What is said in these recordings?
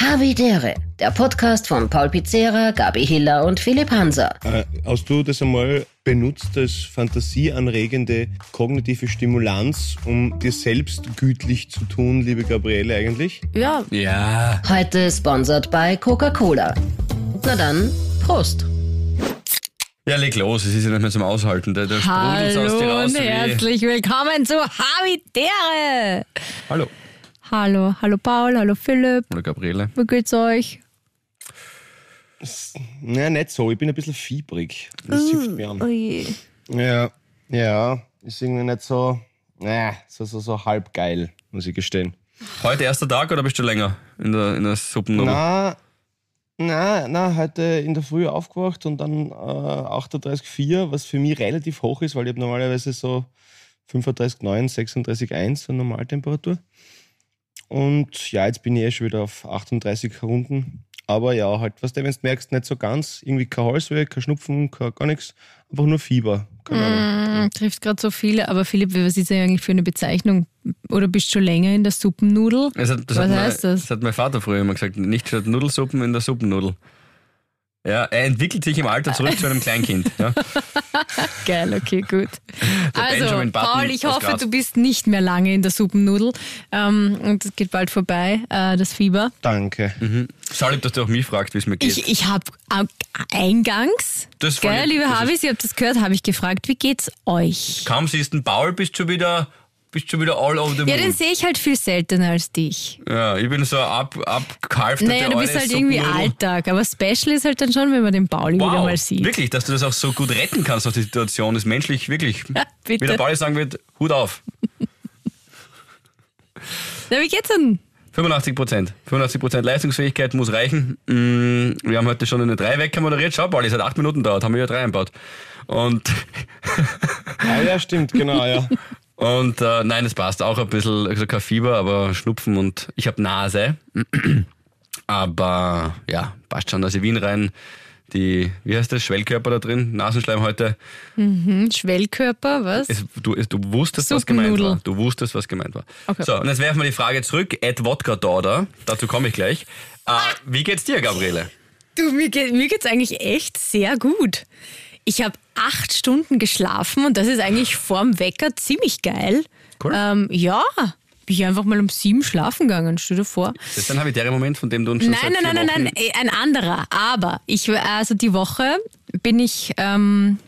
Havidere, der Podcast von Paul Pizzera, Gabi Hiller und Philipp Hanser. Äh, hast du das einmal benutzt als fantasieanregende kognitive Stimulanz, um dir selbst gütlich zu tun, liebe Gabriele, eigentlich? Ja, Ja. Heute sponsert bei Coca-Cola. Na dann, Prost. Ja, leg los, es ist ja nicht mehr zum Aushalten. Da, da sprudelt's aus dir hallo raus. und herzlich willkommen zu Habitäre. Hallo. Hallo, hallo Paul, hallo Philipp, Hallo Gabriele. wie geht's euch? Naja, nicht so. Ich bin ein bisschen fiebrig. Das hilft mir an. Ui. Ja, ja. Ist irgendwie nicht so, äh, so, so, so halb geil, muss ich gestehen. Heute erster Tag oder bist du länger in der, in der Suppennummer? Na, na, na, heute in der Früh aufgewacht und dann äh, 38,4, was für mich relativ hoch ist, weil ich habe normalerweise so 35,9, 36,1 so Normaltemperatur. Und ja, jetzt bin ich eh schon wieder auf 38 Runden. Aber ja, halt, was du, wenn du merkst, nicht so ganz, irgendwie kein Halsweh, kein Schnupfen, kein, gar nichts, einfach nur Fieber. Keine Ahnung. Mm, trifft gerade so viele, aber Philipp, was ist das eigentlich für eine Bezeichnung? Oder bist du schon länger in der Suppennudel? Hat, Was heißt mein, das? Das hat mein Vater früher immer gesagt. Nicht statt Nudelsuppen in der Suppennudel. Ja, er entwickelt sich im Alter zurück zu einem Kleinkind. Ja. Geil, okay, gut. Also, Benjamin Button Paul, ich hoffe, Graz. du bist nicht mehr lange in der Suppennudel. Ähm, und es geht bald vorbei, äh, das Fieber. Danke. Schau lieb, dass du auch mich fragst, wie es mir geht. Ich, ich habe eingangs, Das gell, lieb, liebe Habis, ihr habt das gehört, habe ich gefragt, wie geht's euch? Kaum siehst du Paul, bist du schon wieder, bist schon wieder all over the Ja, moon. den sehe ich halt viel seltener als dich. Ja, ich bin so ab, abgehalfterte Naja, du bist halt irgendwie. Alltag, aber Special ist halt dann schon, wenn man den Pauli wieder Wow, mal sieht. wirklich, dass du das auch so gut retten kannst aus der Situation, ist menschlich wirklich, Ja, bitte. wie der Pauli sagen wird, Hut auf. Na, wie geht's denn? 85 Prozent. 85 Prozent Leistungsfähigkeit muss reichen. Mm, Wir haben heute schon eine 3 Wecker moderiert. Schau, Pauli, es hat 8 Minuten dauert, haben wir ja 3 einbaut. Und, Ah ja, stimmt, genau, ja. und äh, nein, es passt auch ein bisschen, also kein Fieber, aber Schnupfen und ich habe Nase. Aber ja, passt schon, dass ich Wien rein. Die, wie heißt das, Schwellkörper da drin, Nasenschleim heute. Hm, Schwellkörper, was? Es, du, es, du wusstest, was gemeint war. Du wusstest, was gemeint war. Okay. So, und jetzt werfen wir die Frage zurück. Ed Wodka Daughter, dazu komme ich gleich. Äh, wie geht's dir, Gabriele? Du, mir, geht, mir geht's eigentlich echt sehr gut. Ich habe acht Stunden geschlafen und das ist eigentlich vorm Wecker ziemlich geil. Cool. Ähm, ja, bin ich einfach mal um sieben schlafen gegangen, stell dir vor. Das ist ein habitärer Moment, von dem du uns schon Nein, nein, nein, nein, nein, ein anderer. Aber ich, also die Woche bin ich, ähm,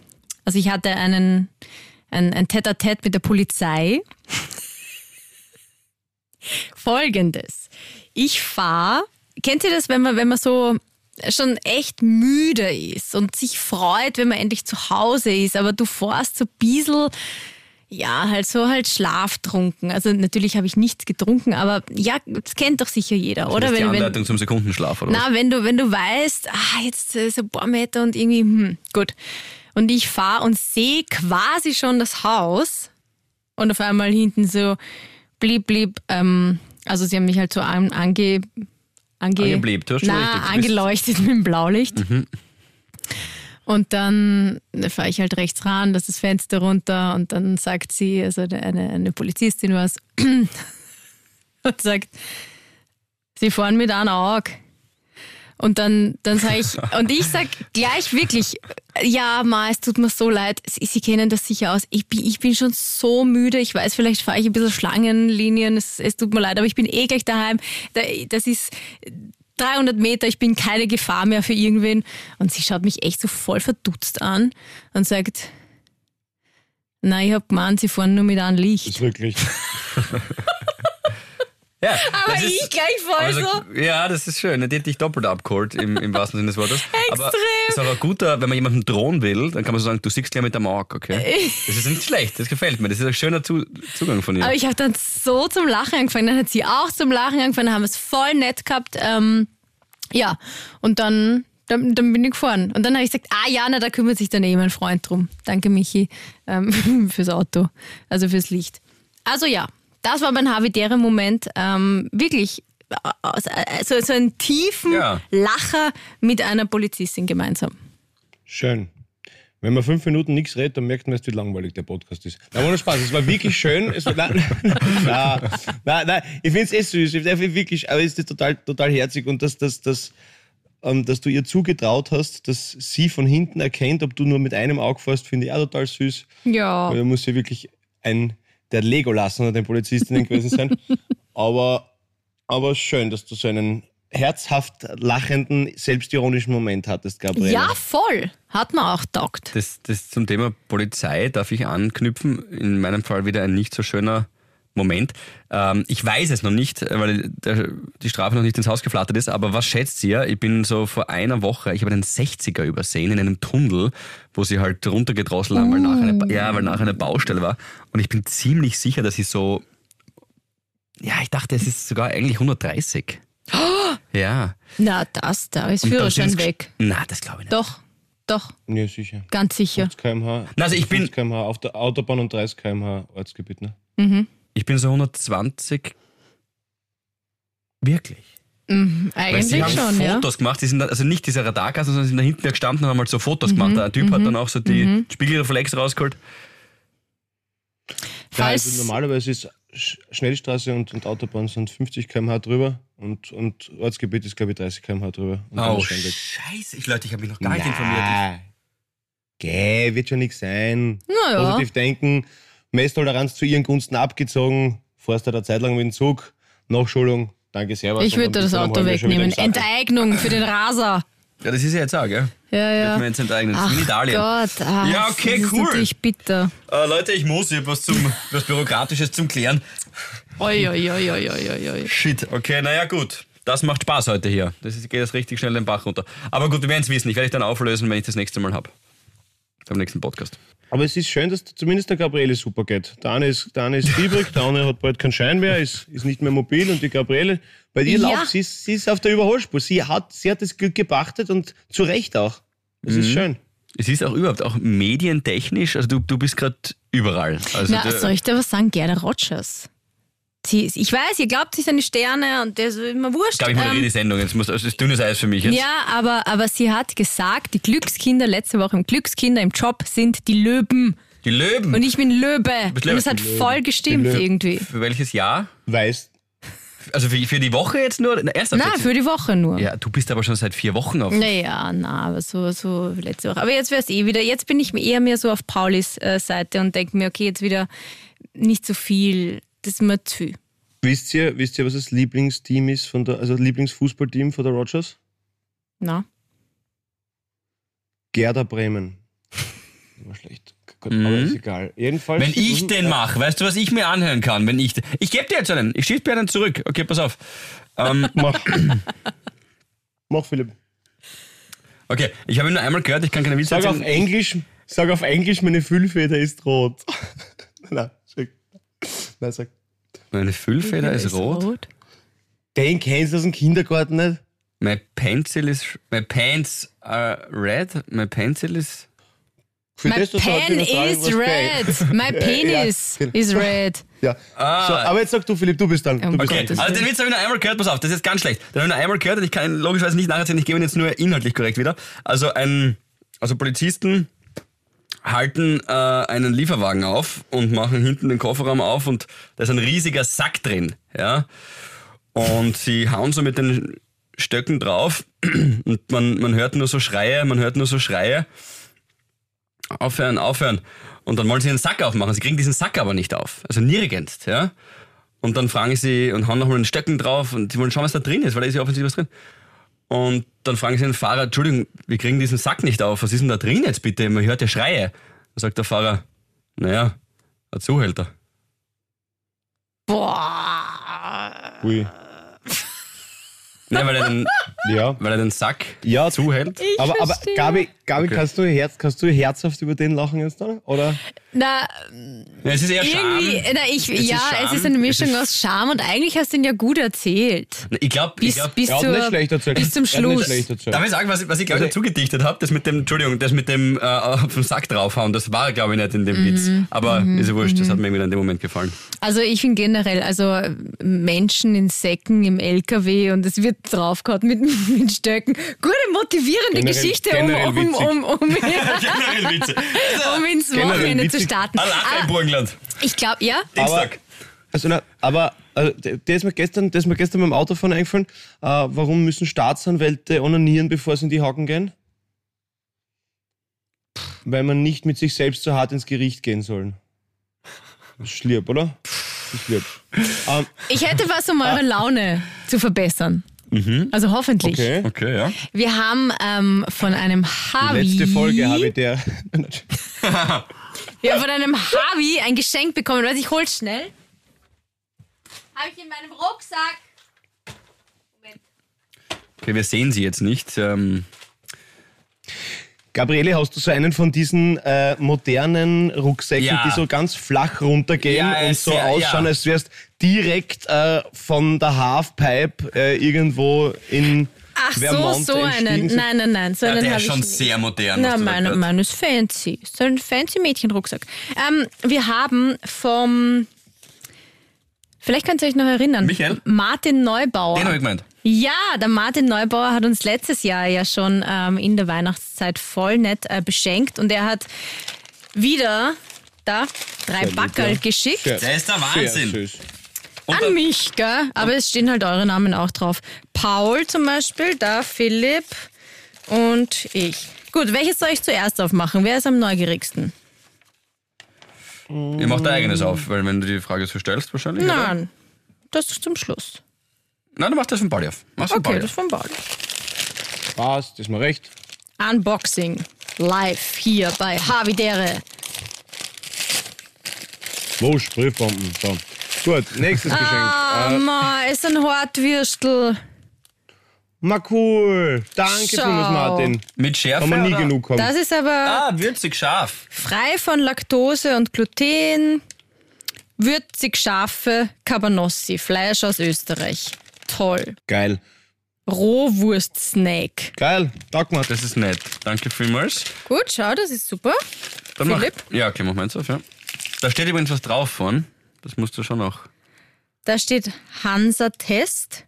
also ich hatte einen, ein, ein Tête-à-Tête mit der Polizei. Folgendes. Ich fahre, kennt ihr das, wenn man, wenn man so schon echt müde ist und sich freut, wenn man endlich zu Hause ist, aber du fährst so ein bisschen, ja, halt so halt schlaftrunken. Also natürlich habe ich nichts getrunken, aber ja, das kennt doch sicher jeder, oder? Das ist die Wenn, wenn, Anleitung zum Sekundenschlaf, oder was? na, wenn du, wenn du weißt, ah, jetzt äh, so ein paar Meter und irgendwie, hm, gut. Und ich fahre und sehe quasi schon das Haus und auf einmal hinten so blieb, blieb, ähm, also sie haben mich halt so an, ange, ange, Angeblebt, hast na, richtig, angeleuchtet mit dem Blaulicht. Und dann fahre ich halt rechts ran, das ist das Fenster runter und dann sagt sie, also eine, eine Polizistin war es, und sagt, sie fahren mit einem Auge. Und dann, dann sage ich, und ich sag gleich wirklich, ja, Ma, es tut mir so leid, Sie, Sie kennen das sicher aus. Ich bin, ich bin schon so müde. Ich weiß, vielleicht fahre ich ein bisschen Schlangenlinien. Es, es tut mir leid, aber ich bin eh gleich daheim. Da- Das ist 300 Meter, ich bin keine Gefahr mehr für irgendwen. Und sie schaut mich echt so voll verdutzt an und sagt, na, ich hab gemeint, Sie fahren nur mit einem Licht. Wirklich. Ja, Aber ich gleich voll also, so. Ja, das ist schön. Die hat dich doppelt abgeholt, im, im wahrsten Sinne des Wortes. Aber Extrem. ist auch ein guter, wenn man jemanden drohen will, dann kann man so sagen, du siehst gleich mit der Mark, okay? Das ist nicht schlecht, das gefällt mir. Das ist ein schöner Zu Zugang von ihr. Aber ich habe dann so zum Lachen angefangen. Dann hat sie auch zum Lachen angefangen, dann haben wir es voll nett gehabt. Ähm, ja, und dann, dann, dann bin ich gefahren. Und dann habe ich gesagt, ah ja, na, da kümmert sich dann eh mein Freund drum. Danke, Michi, ähm, fürs Auto, also fürs Licht. Also ja, das war mein habitärer Moment. Ähm, wirklich, äh, so, so einen tiefen Ja. Lacher mit einer Polizistin gemeinsam. Schön. Wenn man fünf Minuten nichts redet, dann merkt man erst, wie langweilig der Podcast ist. Nein, ohne Spaß, es war wirklich schön. Es war, nein, nein, nein, nein, ich finde es eh süß. Ich wirklich, aber es ist total, total herzig und dass, dass, dass, ähm, dass du ihr zugetraut hast, dass sie von hinten erkennt, ob du nur mit einem Auge fährst, finde ich auch total süß. Ja. Weil da muss sie wirklich ein, der Legolas unter den Polizistinnen gewesen sein. aber, aber schön, dass du so einen herzhaft lachenden, selbstironischen Moment hattest, Gabriele. Ja, voll. Hat man auch taugt. Das, das zum Thema Polizei darf ich anknüpfen. In meinem Fall wieder ein nicht so schöner Moment. Ähm, ich weiß es noch nicht, weil der, die Strafe noch nicht ins Haus geflattert ist, aber was schätzt ihr? Ich bin so vor einer Woche, ich habe einen 60er übersehen in einem Tunnel, wo sie halt runtergedrosselt haben, weil, nachher eine, ja, weil nachher eine Baustelle war. Und ich bin ziemlich sicher, dass ich so, ja, ich dachte, es ist sogar eigentlich 130. Ja. Na, das, da ist Führerschein weg. Na, das glaube ich nicht. Doch, doch, Ja, sicher. ganz sicher. 50 km/h. Also ich bin- 50 km/h auf der Autobahn und 30 km/h Ortsgebiet, ne? Ich bin so 120. Wirklich. Mhm, Weil sie eigentlich haben schon, ja. Fotos gemacht, die sind da, also nicht diese Radarkasten, sondern sind da hinten gestanden und haben halt so Fotos gemacht. Der Typ hat dann auch so die Spiegelreflex rausgeholt. Ja, Falls, also normalerweise ist Sch- Schnellstraße und, und Autobahn sind 50 km/h drüber und, und Ortsgebiet ist, glaube ich, 30 km/h drüber. Oh, scheiße. Ich, Leute, ich habe mich noch gar nicht informiert. Geh, wird schon nichts sein. naja, Positiv denken, Messtoleranz zu ihren Gunsten abgezogen, fährst du da Zeit lang mit dem Zug, Nachschulung, danke sehr. ich würde das Auto wegnehmen. Enteignung für den Raser. Ja, das ist ja jetzt auch, gell? Ja, Wird ja. mir jetzt enteignet. Das ist in Ach Italien. Gott, ah, Ja, okay, das ist cool. natürlich bitter. Äh, Leute, ich muss, ich was, zum, was Bürokratisches zum Klären. Oi, oi, oi, oi, oi, oi. Shit, okay, naja, gut. Das macht Spaß heute hier. Das ist, geht das richtig schnell den Bach runter. Aber gut, wir werden es wissen. Ich werde dich dann auflösen, wenn ich das nächste Mal habe. Beim nächsten Podcast. Aber es ist schön, dass zumindest der Gabriele super geht. Der eine ist, der eine ist fiebrig, der andere hat bald keinen Schein mehr, ist, ist nicht mehr mobil und die Gabriele, bei ihr Ja. läuft sie, ist- sie ist auf der Überholspur. Sie hat, sie hat das Glück gepachtet und zu Recht auch. Das Mhm. ist schön. Es ist auch überhaupt, auch medientechnisch, also du, du bist gerade überall. Also Na, der- soll ich dir was sagen? Gerda Rogers. Sie, ich weiß, ihr glaubt, sie sind die Sterne und der ist immer wurscht. Ich glaube, ich moderiere ähm, die Sendung. Jetzt muss, das ist dünnes Eis für mich jetzt. Ja, aber, aber sie hat gesagt, die Glückskinder letzte Woche im Glückskinder im Job sind die Löwen. Die Löwen. Und ich bin Löwe. Und es hat voll gestimmt irgendwie. für welches Jahr? Weißt, Also für, für die Woche jetzt nur? Na, Na, jetzt? für die Woche nur. Ja, du bist aber schon seit vier Wochen auf. Naja, na, aber so, so letzte Woche. Aber jetzt wäre es eh wieder. Jetzt bin ich eher mehr so auf Paulis äh, Seite und denke mir, okay, jetzt wieder nicht so viel. Das ist mir zu viel. Wisst ihr, wisst ihr, was das Lieblingsteam ist von der, also Lieblingsfußballteam von der Rogers? Na? Gerda Bremen. War schlecht. Gut, Mhm. Aber ist egal. Jedenfalls. Wenn ich Mhm, den mache, weißt du, was ich mir anhören kann? Wenn ich, ich gebe dir jetzt einen. Ich schieße dir einen zurück. Okay, pass auf. Ähm, Mach. Mach, Philipp. okay, ich habe ihn nur einmal gehört. Ich kann keine Witze Sag auf. Englisch, sag auf Englisch, meine Füllfeder ist rot. Nein, sag. Nein, sag. Meine Füllfeder ist rot. Den kennst du aus dem Kindergarten nicht? My pencil is. My pants are red. My pencil is. Für My das, pen is red. My penis Ja, is red. Ja. Ah. So, aber jetzt sag du, Philipp, du bist dann. Du bist Okay, dran. also den Witz habe ich nur einmal gehört, pass auf, das ist jetzt ganz schlecht. Den habe ich nur einmal gehört und ich kann ihn logischerweise nicht nacherzählen, ich gebe ihn jetzt nur inhaltlich korrekt wieder. Also ein, also Polizisten halten äh, einen Lieferwagen auf und machen hinten den Kofferraum auf und da ist ein riesiger Sack drin, ja. Und sie hauen so mit den Stöcken drauf und man, man hört nur so Schreie, man hört nur so Schreie. Aufhören, aufhören. Und dann wollen sie den Sack aufmachen. Sie kriegen diesen Sack aber nicht auf. Also nirgends, ja. Und dann fragen sie und hauen nochmal den Stöcken drauf und sie wollen schauen, was da drin ist, weil da ist ja offensichtlich was drin. Und dann fragen sie den Fahrer, Entschuldigung, wir kriegen diesen Sack nicht auf. Was ist denn da drin jetzt bitte? Man hört ja Schreie. Dann sagt der Fahrer, naja, ein Zuhälter. Boah. Ui. Nein, weil er den, Ja. weil er den Sack Ja, zuhält. Ich aber, aber verstehe. Gabi, Gabi Okay. kannst, du herz, kannst du herzhaft über den lachen jetzt dann? Oder? Na, Ja, es ist eher Scham. na, ich, Es ist ja, Scham. es ist eine Mischung ist- aus Scham und eigentlich hast du ihn ja gut erzählt. Ich glaube, ich Bis, glaub, bis, hat zur, nicht schlecht erzählt. bis zum Schluss. schlecht erzählt. Darf ich sagen, was, was ich glaube ich Also- dazu gedichtet habe? Das mit dem, Entschuldigung, das mit dem äh, auf den Sack draufhauen, das war glaube ich nicht in dem Mhm. Witz. Aber ist ja wurscht, das hat mir irgendwie in dem Moment gefallen. Also ich finde generell, also Menschen in Säcken im LKW und es wird draufgehauen mit, mit Stöcken. Gute motivierende Generell- Geschichte, generell um, um, um, um, um ins Wochenende zu starten. Ein Lacher im Ah, Burgenland. ich glaube, ja. Dienstag. Also, na, aber äh, der ist mir gestern, der ist mir gestern beim Autofahren eingefallen. Äh, warum müssen Staatsanwälte onanieren, bevor sie in die Haken gehen? Weil man nicht mit sich selbst so hart ins Gericht gehen soll. Das ist Schlierb, oder? Schlierb. Ähm, Ich hätte was, um eure Laune zu verbessern. Also hoffentlich. okay. Okay, ja. Wir haben ähm, von einem Harvey. Letzte Folge habe ich der. Wir haben von einem Harvey ein Geschenk bekommen. Weiß ich, hol's schnell. Habe ich in meinem Rucksack. Moment. Okay, wir sehen sie jetzt nicht. Ähm, Gabriele, hast du so einen von diesen äh, modernen Rucksäcken, Ja. die so ganz flach runtergehen Ja, und so ja, ausschauen, ja. als wärst direkt äh, von der Halfpipe äh, irgendwo in Ach so, Vermont so einen. entstiegen sind? Nein, nein, nein. So ja, einen der ist ich schon nicht. sehr modern. Na, meine, meine ist fancy. So ein fancy Mädchenrucksack. Ähm, wir haben vom. Vielleicht könnt ihr euch noch erinnern. Michael? Martin Neubauer. Den habe ich gemeint. Ja, der Martin Neubauer hat uns letztes Jahr ja schon ähm, in der Weihnachtszeit voll nett äh, beschenkt und er hat wieder da drei Backerl geschickt. Der ist der Wahnsinn. Und An mich, gell? Aber es stehen halt eure Namen auch drauf. Paul zum Beispiel, da Philipp und ich. Gut, welches soll ich zuerst aufmachen? Wer ist am neugierigsten? Ihr macht dein eigenes auf, weil wenn du die Frage so stellst, wahrscheinlich. oder? Nein, das ist zum Schluss. Nein, du machst das von Baldi auf. Mach's Okay, das von Paul. Passt, ist mir recht. Unboxing live hier bei Havidere. Wo Sprühbomben? So. Gut, nächstes Ah, Geschenk. Äh, ma, ist ein Hartwürstel. ma cool. Danke Schau. vielmals, Martin. Mit Schärfe Kann man nie oder? genug haben. Das ist aber Ah, würzig scharf. frei von Laktose und Gluten. Würzig scharfe Cabanossi, Fleisch aus Österreich. Toll. Geil. Rohwurst-Snack. Geil. Tag mal. Das ist nett. Danke vielmals. Gut, schau, das ist super. Dann mach- Philipp? Ja, okay, mach meins auf, ja. Da steht übrigens was drauf von. Das musst du schon noch. Da steht Hansa-Test.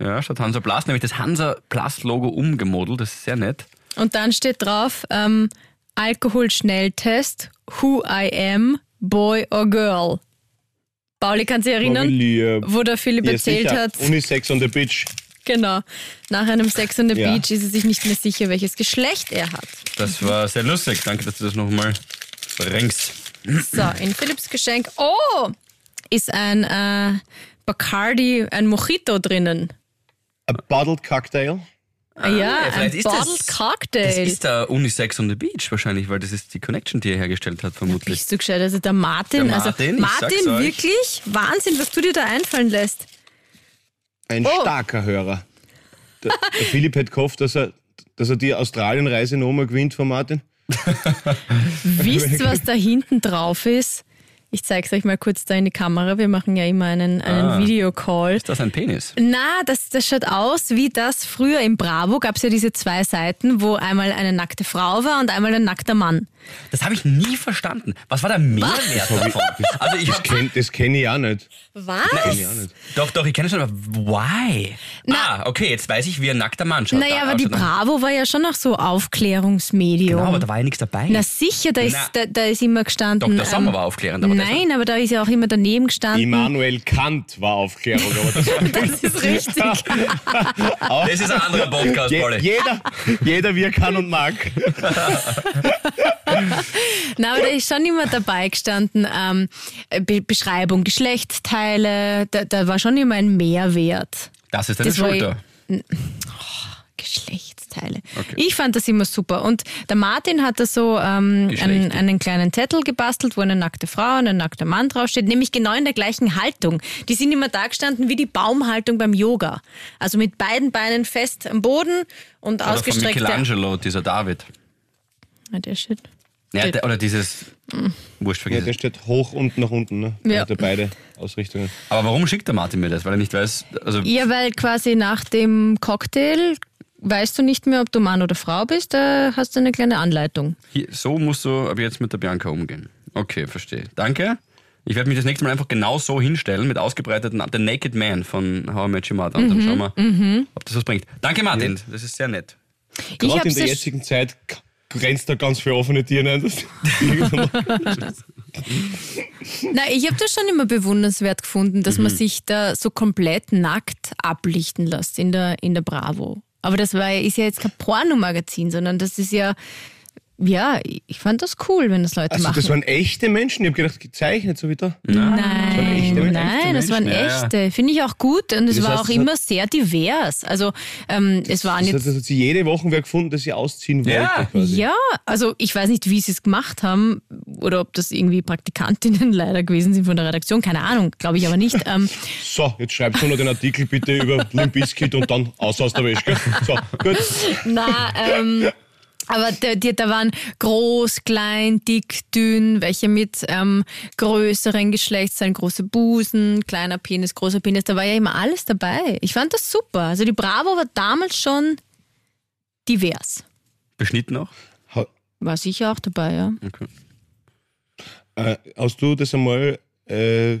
Ja, statt Hansa Plast, nämlich das Hansa Plast-Logo umgemodelt. Das ist sehr nett. Und dann steht drauf ähm, Alkoholschnelltest. Who I am, boy or girl. Pauli, kannst du dich erinnern, wo der Philipp Ja, erzählt sicher. hat, Unisex on the Beach. genau, nach einem Sex on the Ja. Beach ist er sich nicht mehr sicher, welches Geschlecht er hat. Das war sehr lustig. Danke, dass du das nochmal bringst. So, in Philipps Geschenk, oh, ist ein äh, Bacardi, ein Mojito drinnen. A bottled cocktail. Ah, ja, ein Bottled das- Cocktail. Das ist der Unisex on the Beach wahrscheinlich, weil das ist die Connection, die er hergestellt hat, vermutlich. Bist du gescheit? Also der Martin, Der Martin, also Martin, wirklich Wahnsinn, was du dir da einfallen lässt. Ein Oh. starker Hörer. Der, der Philipp hat gehofft, dass er, dass er die Australienreise nochmal gewinnt von Martin. Wisst ihr, was da hinten drauf ist? Ich zeig's euch mal kurz da in die Kamera. Wir machen ja immer einen, einen Ah. Videocall. Ist das ein Penis? Na, das, das schaut aus wie das früher im Bravo gab's ja diese zwei Seiten, wo einmal eine nackte Frau war und einmal ein nackter Mann. Das habe ich nie verstanden. Was war der Mehrwert davon? Also ich Das kenne das kenn ich auch nicht. Was? Kenn ich auch nicht. doch, doch, ich kenne es schon, aber why? ah, okay, jetzt weiß ich, wie ein nackter Mann schaut. Naja, aber die. Bravo war ja schon noch so Aufklärungsmedium. Genau, aber da war ja nichts dabei. Na sicher, da ist, Na. da, da ist immer gestanden. Dr. Sommer war aufklärend, aber Nein, aber da ist ja auch immer daneben gestanden. Immanuel Kant war Aufklärung, aber das Das ist richtig. Das ist ein anderer Podcast, Je, Polly. jeder, jeder wie er kann und mag. Na, aber da ist schon immer dabei gestanden, ähm, Be Beschreibung, Geschlechtsteile, da, da war schon immer ein Mehrwert. Das ist deine Das Schulter. Geschlechtsteile. Okay. Ich fand das immer super. Und der Martin hat da so ähm, einen, einen kleinen Zettel gebastelt, wo eine nackte Frau und ein nackter Mann draufsteht, nämlich genau in der gleichen Haltung. Die sind immer da gestanden wie die Baumhaltung beim Yoga. Also mit beiden Beinen fest am Boden und Oder von ausgestreckt. Michelangelo, dieser David. Ja, der Shit. Ja, der, oder dieses. Wurscht, Ja, vergiss der steht hoch und nach unten. Ne? Ja. Hat er beide Ausrichtungen. Aber warum schickt der Martin mir das? Weil er nicht weiß. Also, Ja, weil quasi nach dem Cocktail weißt du nicht mehr, ob du Mann oder Frau bist, da hast du eine kleine Anleitung. hier, so musst du ab jetzt mit der Bianca umgehen. Okay, verstehe. Danke. Ich werde mich das nächste Mal einfach genau so hinstellen mit ausgebreiteten The Naked Man von How I Met Your Mother. Und dann schauen wir, ob das was bringt. Danke, Martin. Das ist sehr nett. Ich Gerade in der ja jetzigen Zeit grenzt da ganz viele offene Tiere ein. Das- Na, ich habe das schon immer bewundernswert gefunden, dass Mhm. man sich da so komplett nackt ablichten lässt in der, in der Bravo. Aber das war, ist ja jetzt kein Pornomagazin, sondern das ist ja, ja, ich fand das cool, wenn das Leute Also, machen. das waren echte Menschen. Ich habe gedacht, gezeichnet, so wie da. Nein, echte- nein, echte das waren Menschen, ja, ja. echte. Finde ich auch gut. Und es Das war heißt, auch immer sehr divers. Also ähm, es waren Das, jetzt. das hat sie jede Woche wer gefunden, dass sie ausziehen wollte. Ja. Quasi. Ja, also ich weiß nicht, wie sie es gemacht haben oder ob das irgendwie Praktikantinnen leider gewesen sind von der Redaktion. Keine Ahnung, glaube ich aber nicht. Ähm, So, jetzt schreibst du noch den Artikel bitte über Limp Bizkit und dann aus aus der Wäsche. So, gut. Na, ähm, aber da, die, da waren groß, klein, dick, dünn, welche mit ähm, größeren Geschlechtsteilen, große Busen, kleiner Penis, großer Penis, da war ja immer alles dabei. Ich fand das super. Also die Bravo war damals schon divers. Beschnitten auch? War sicher auch dabei, ja. Okay. äh, hast du das einmal äh,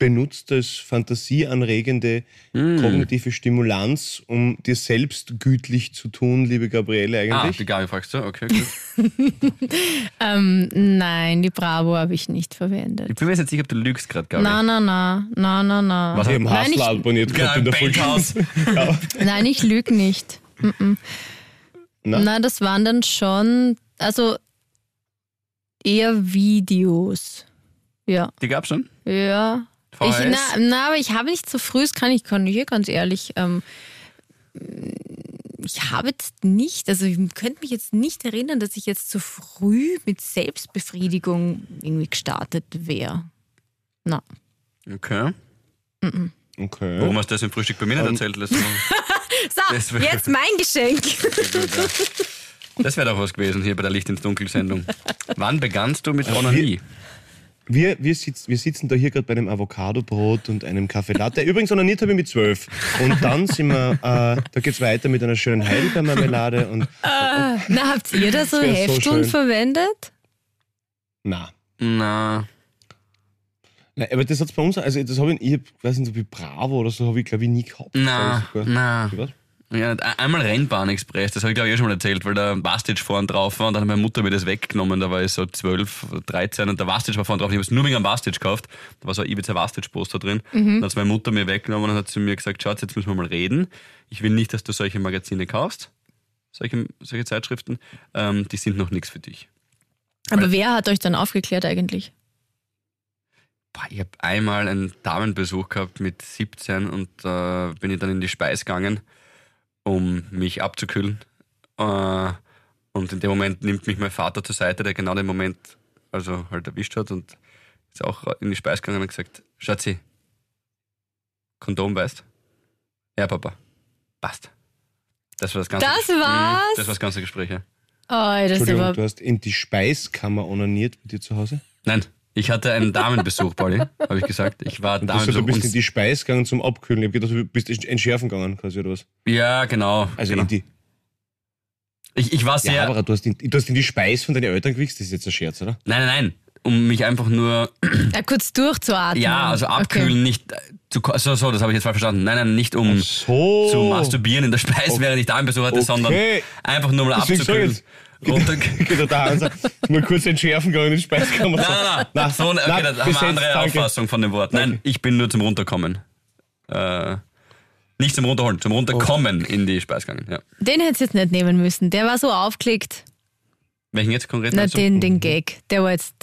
benutzt als fantasieanregende Hm. kognitive Stimulanz, um dir selbst gütlich zu tun, liebe Gabriele, Ah, eigentlich? die Gabi fragst du? Okay, gut. Ähm, nein, die Bravo habe ich nicht Ich verwendet. bin mir jetzt nicht sicher, ob du lügst gerade, Gabi. Na, na, na, na, na, na. Was ich habe Nein, Hassler ich- abonniert gehabt in im der Folge. Penthouse. Nein, ich lüge nicht. Mm-mm. Na? Na, das waren dann schon, also eher Videos. Ja, Die gab's schon? ja. Ich, na, na, aber ich habe nicht so früh, das kann ich kann hier ganz ehrlich. Ähm, ich habe jetzt nicht, also ich könnte mich jetzt nicht erinnern, dass ich jetzt so früh mit Selbstbefriedigung irgendwie gestartet wäre. Na. Okay. Okay. Warum hast du das im Frühstück bei mir nicht erzählt? letztes Mal? So, jetzt mein Geschenk. Das wäre doch was gewesen hier bei der Licht ins Dunkel-Sendung. Wann begannst du mit Onanie? Wir, wir, sitz, wir sitzen da hier gerade bei einem Avocadobrot und einem Kaffee Latte. Übrigens onaniert habe ich mit zwölf. Und dann sind wir, äh, da geht's weiter mit einer schönen Heidelbeermarmelade und Na, habt ihr da so so Hefteln schön. verwendet? na. Na, Nein, aber das hat's bei uns, also das habe ich, ich hab, weiß nicht, so wie Bravo oder so, habe ich glaube ich nie gehabt. na, na. Ja, einmal Rennbahnexpress, das habe ich glaube ich eh schon mal erzählt, weil der Vastage vorne drauf war und dann hat meine Mutter mir das weggenommen, da war ich so 12, 13 und der Vastage war vorne drauf. Ich habe es nur wegen am Vastage gekauft, da war so ein Ibiza Vastage Poster drin. Dann hat meine Mutter mir weggenommen und hat zu mir gesagt, Schatz, jetzt müssen wir mal reden. Ich will nicht, dass du solche Magazine kaufst, solche, solche Zeitschriften, ähm, die sind noch nichts für dich. Aber wer hat euch dann aufgeklärt eigentlich? Ich habe einmal einen Damenbesuch gehabt mit 17 und äh, bin ich dann in die Speis gegangen, um mich abzukühlen. Äh, und in dem Moment nimmt mich mein Vater zur Seite, der genau den Moment also halt erwischt hat und ist auch in die Speis gegangen und gesagt, Schatzi, Kondom weißt? Ja, Papa. Passt. Das war das ganze Das Mhm, war's? Das war das ganze Gespräch, ja. Oh, das ist Entschuldigung, aber. du hast in die Speiskammer onaniert bei dir zu Hause? Nein, ich hatte einen Damenbesuch, Pauli, habe ich gesagt. Ich war Damenbesuch. du bist in die Speis gegangen zum Abkühlen. Ich habe gedacht, du bist entschärfen gegangen, quasi, oder was? ja, genau. Also genau. in die. Ich, ich war sehr. Ja, aber du hast, in, du hast in die Speis von deinen Eltern gewichst, das ist jetzt ein Scherz, oder? nein, nein, nein. Um mich einfach nur. Ja, kurz durchzuatmen. Ja, also abkühlen, nicht. äh, Zu, so, so, das habe ich jetzt falsch verstanden. Nein, nein, nicht um So. zu masturbieren in der Speis, während ich Darmbesuch hatte, Okay. sondern einfach nur mal Deswegen abzukühlen. Geht er da sagt, nur kurz entschärfen gegangen in die Speiskammer. nein, nein, nein. So, okay, nein, da haben wir eine andere danke. Auffassung von dem Wort. Nein, ich bin nur zum Runterkommen. Äh, nicht zum Runterholen, zum Runterkommen in die Speis gegangen. Ja. Den hättest du jetzt nicht nehmen müssen. Der war so aufgelegt. Welchen jetzt konkret? Na, den, den Gag. Der war jetzt.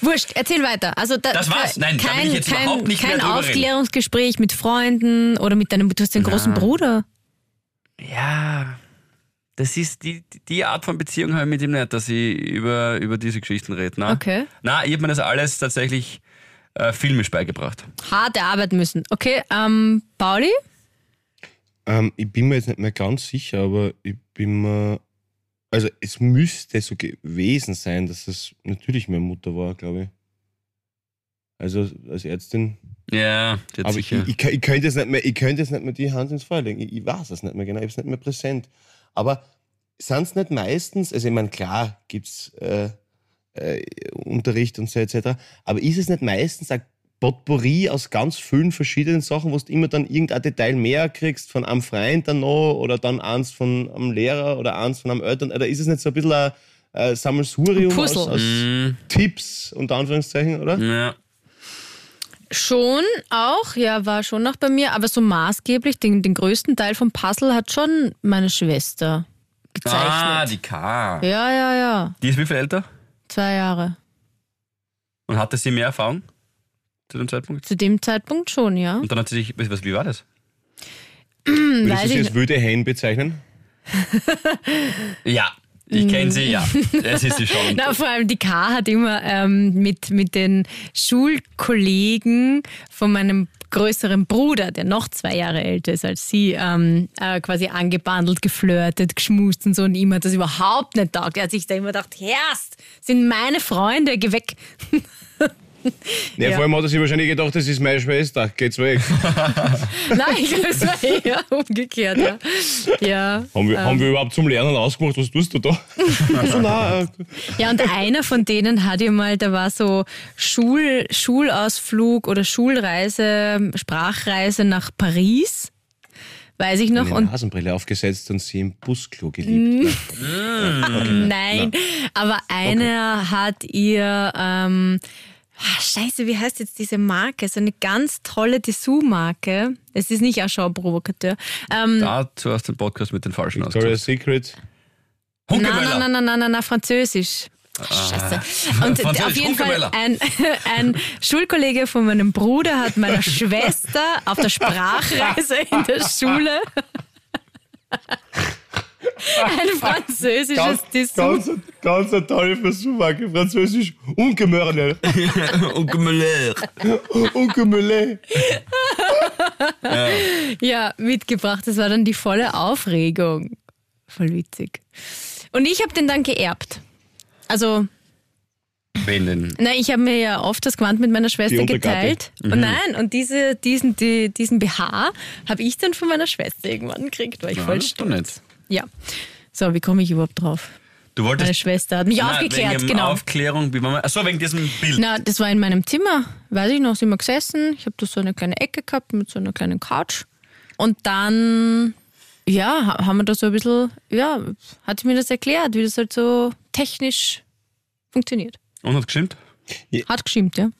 Wurscht, erzähl weiter. Also da, Das war's. Nein, da kein, ich jetzt kein, überhaupt nicht mehr kein drüber reden. Aufklärungsgespräch mit Freunden oder mit deinem. Du hast den großen. Bruder. Ja, das ist die, die Art von Beziehung habe ich mit ihm nicht, dass ich über, über diese Geschichten rede. Na? Okay. Na, ich habe mir das alles tatsächlich äh, filmisch beigebracht. Hart erarbeiten müssen. Okay, ähm, Pauli? Ähm, ich bin mir jetzt nicht mehr ganz sicher, aber ich bin mir. Also, es müsste so gewesen sein, dass es natürlich meine Mutter war, glaube ich. Also, als Ärztin. Ja, hat aber ich, sicher. ich, ich, ich könnte jetzt nicht mehr, ich könnte jetzt nicht mehr die Hand ins Feuer legen. Ich, ich weiß es nicht mehr genau, ich habe es nicht mehr präsent. Aber sind es nicht meistens, also ich meine, klar gibt es äh, äh, Unterricht und so etc. Aber ist es nicht meistens ein Potpourri aus ganz vielen verschiedenen Sachen, wo du immer dann irgendein Detail mehr kriegst von einem Freund dann noch oder dann eins von einem Lehrer oder eins von einem Eltern? Oder ist es nicht so ein bisschen ein, ein Sammelsurium aus, aus Mhm. Tipps, unter Anführungszeichen, oder? Ja. Schon auch, ja, war schon noch bei mir, aber so maßgeblich, den, den größten Teil vom Puzzle hat schon meine Schwester gezeichnet. Ah, die K. ja, ja, ja. Die ist wie viel älter? Zwei Jahre. Und hatte sie mehr Erfahrung zu dem Zeitpunkt? Zu dem Zeitpunkt schon, ja. Und dann hat sie sich, was, wie war das? Würdest Weiß du sie ich als wilde Hen bezeichnen? Ja, ich kenne sie, ja. Das ist sie schon. Na, vor allem die K hat immer ähm, mit, mit den Schulkollegen von meinem größeren Bruder, der noch zwei Jahre älter ist als sie, ähm, äh, quasi angebandelt, geflirtet, geschmust und so. Und ihm hat das überhaupt nicht taugt. Er hat sich da immer gedacht, Herrst, sind meine Freunde, geh weg. Ja, Ja. vor allem hat er sich wahrscheinlich gedacht, das ist meine Schwester, geht's weg. Nein, ich glaube, es war eher umgekehrt, ja. ja Haben wir, ähm, haben wir überhaupt zum Lernen ausgemacht, was tust du da? nein, äh, Ja, und einer von denen hat ja mal, da war so Schul, Schulausflug oder Schulreise, Sprachreise nach Paris. Weiß ich noch. eine Und Nasenbrille aufgesetzt und sie im Busklo geliebt. nein, aber einer hat ihr, ähm, ah, scheiße, wie heißt jetzt diese Marke? So eine ganz tolle Dessous-Marke. Es ist nicht Achau Provokateur. Ähm, Dazu hast du den Podcast mit den falschen Victoria's Secret. Nein, Hunkemöller. nein, nein, nein, nein, nein, Französisch. Scheiße. Und Französisch, auf jeden Fall ein, ein Schulkollege von meinem Bruder hat meiner Schwester auf der Sprachreise in der Schule ein französisches Ganz, Dessous. ganz, ganz eine tolle Versuchmarke. Französisch. Ungemörne. Hunkemöller. Ungemörne. Ja, mitgebracht. Das war dann die volle Aufregung. Voll witzig. Und ich habe den dann geerbt. Also, Wen denn? na, ich habe mir ja oft das Gewand mit meiner Schwester geteilt. Mhm. Und nein, und diese, diesen, die, diesen BH habe ich dann von meiner Schwester irgendwann gekriegt, war ich voll ist doch stolz. Ja. So, wie komme ich überhaupt drauf? Du Meine wolltest. Schwester hat mich Nein, aufgeklärt, wegen genau. Aufklärung, wie war man. Achso, wegen diesem Bild. Na, das war in meinem Zimmer, weiß ich noch, sind wir gesessen. Ich habe da so eine kleine Ecke gehabt mit so einer kleinen Couch. Und dann, ja, ha- haben wir da so ein bisschen, ja, hat sie mir das erklärt, wie das halt so technisch funktioniert. Und hat gestimmt? Hat gestimmt, ja.